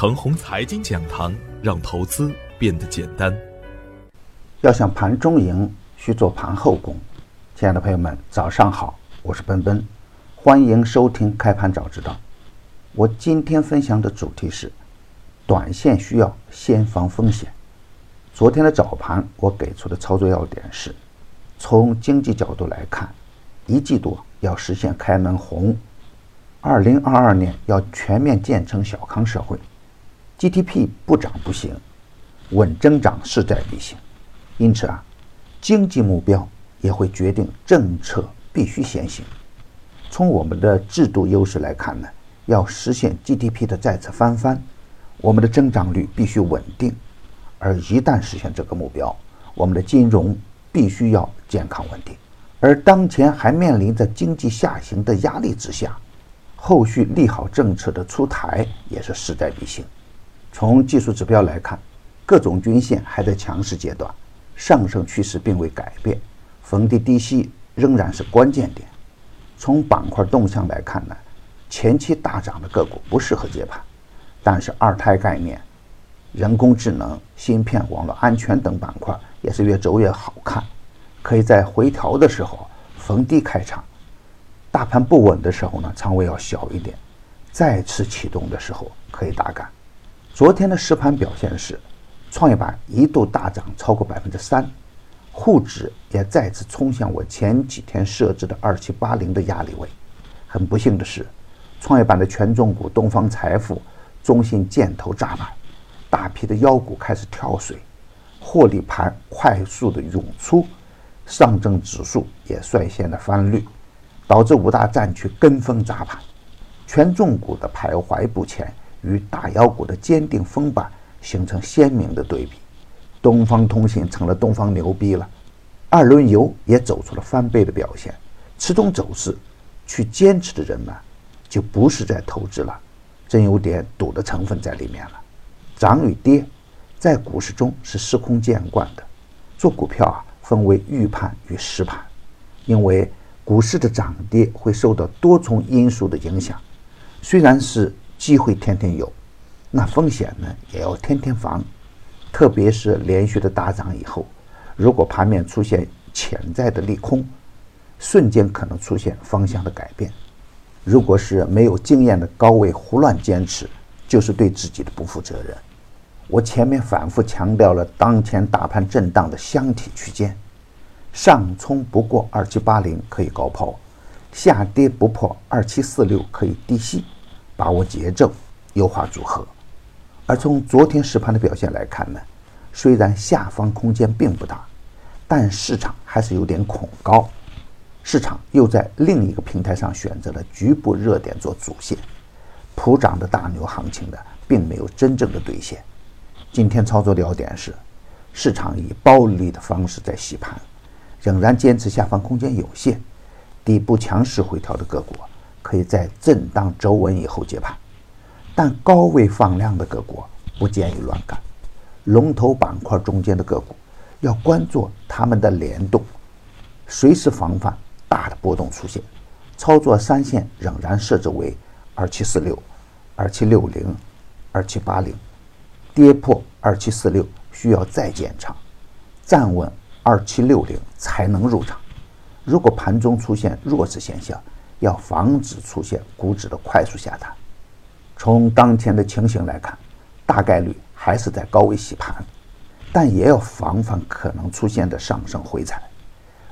程红财经讲堂，让投资变得简单。要想盘中赢，需做盘后功。亲爱的朋友们，早上好，我是奔奔，欢迎收听开盘早知道。我今天分享的主题是：短线需要先防风险。昨天的早盘，我给出的操作要点是：从经济角度来看，一季度要实现开门红，二零二二年要全面建成小康社会。GDP 不涨不行，稳增长势在必行。因此啊，经济目标也会决定政策必须先行。从我们的制度优势来看呢，要实现 GDP 的再次翻番，我们的增长率必须稳定。而一旦实现这个目标，我们的金融必须要健康稳定。而当前还面临着经济下行的压力之下，后续利好政策的出台也是势在必行。从技术指标来看，各种均线还在强势阶段，上升趋势并未改变，逢低低吸仍然是关键点。从板块动向来看呢，前期大涨的个股不适合接盘，但是二胎概念、人工智能、芯片、网络安全等板块也是越走越好看，可以在回调的时候逢低开场。大盘不稳的时候呢，仓位要小一点，再次启动的时候可以大干。昨天的实盘表现是，创业板一度大涨超过百分之三，沪指也再次冲向我前几天设置的二七八零的压力位。很不幸的是，创业板的权重股东方财富、中信建投炸板，大批的妖股开始跳水，获利盘快速的涌出，上证指数也率先的翻绿，导致五大战区跟风砸盘，权重股的徘徊不前。与大妖股的坚定封板形成鲜明的对比，东方通信成了东方牛逼了，二轮游也走出了翻倍的表现。此种走势，去坚持的人们就不是在投资了，真有点赌的成分在里面了。涨与跌，在股市中是司空见惯的。做股票啊，分为预判与实盘，因为股市的涨跌会受到多重因素的影响，虽然是。机会天天有，那风险呢也要天天防。特别是连续的大涨以后，如果盘面出现潜在的利空，瞬间可能出现方向的改变。如果是没有经验的高位胡乱坚持，就是对自己的不负责任。我前面反复强调了，当前大盘震荡的箱体区间，上冲不过二七八零可以高抛，下跌不破二七四六可以低吸。把握节奏，优化组合。而从昨天实盘的表现来看呢，虽然下方空间并不大，但市场还是有点恐高。市场又在另一个平台上选择了局部热点做主线，普涨的大牛行情呢，并没有真正的兑现。今天操作要点是，市场以暴力的方式在洗盘，仍然坚持下方空间有限，底部强势回调的个股。可以在震荡走稳以后接盘，但高位放量的个股不建议乱干。龙头板块中间的个股要关注它们的联动，随时防范大的波动出现。操作三线仍然设置为二七四六、二七六零、二七八零，跌破二七四六需要再减仓，站稳二七六零才能入场。如果盘中出现弱势现象，要防止出现股指的快速下探。从当前的情形来看，大概率还是在高位洗盘，但也要防范可能出现的上升回踩。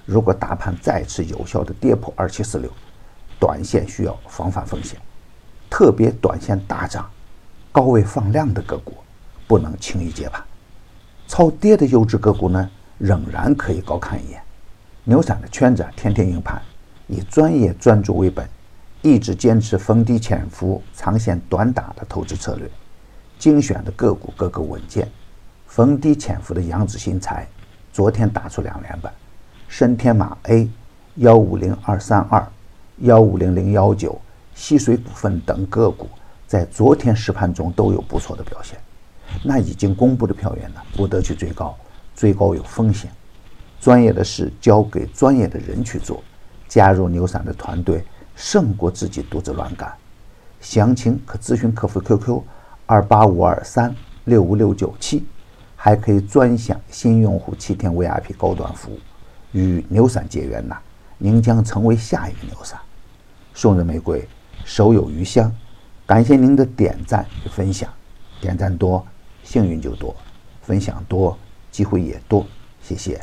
如果大盘再次有效的跌破二七四六，短线需要防范风险，特别短线大涨、高位放量的个股不能轻易接盘。超跌的优质个股呢，仍然可以高看一眼。牛散的圈子天天硬盘。以专业专注为本，一直坚持逢低潜伏、长线短打的投资策略，精选的个股个个稳健。逢低潜伏的扬子新材，昨天打出两连板；深天马 A、幺五零二三二、幺五零零幺九、西水股份等个股，在昨天实盘中都有不错的表现。那已经公布的票源呢，不得去追高，追高有风险。专业的事交给专业的人去做。加入牛散的团队，胜过自己独自乱干。详情可咨询客服 QQ：二八五二三六五六九七，还可以专享新用户七天 VIP 高端服务。与牛散结缘呐，您将成为下一个牛散。送人玫瑰，手有余香。感谢您的点赞与分享，点赞多，幸运就多；分享多，机会也多。谢谢。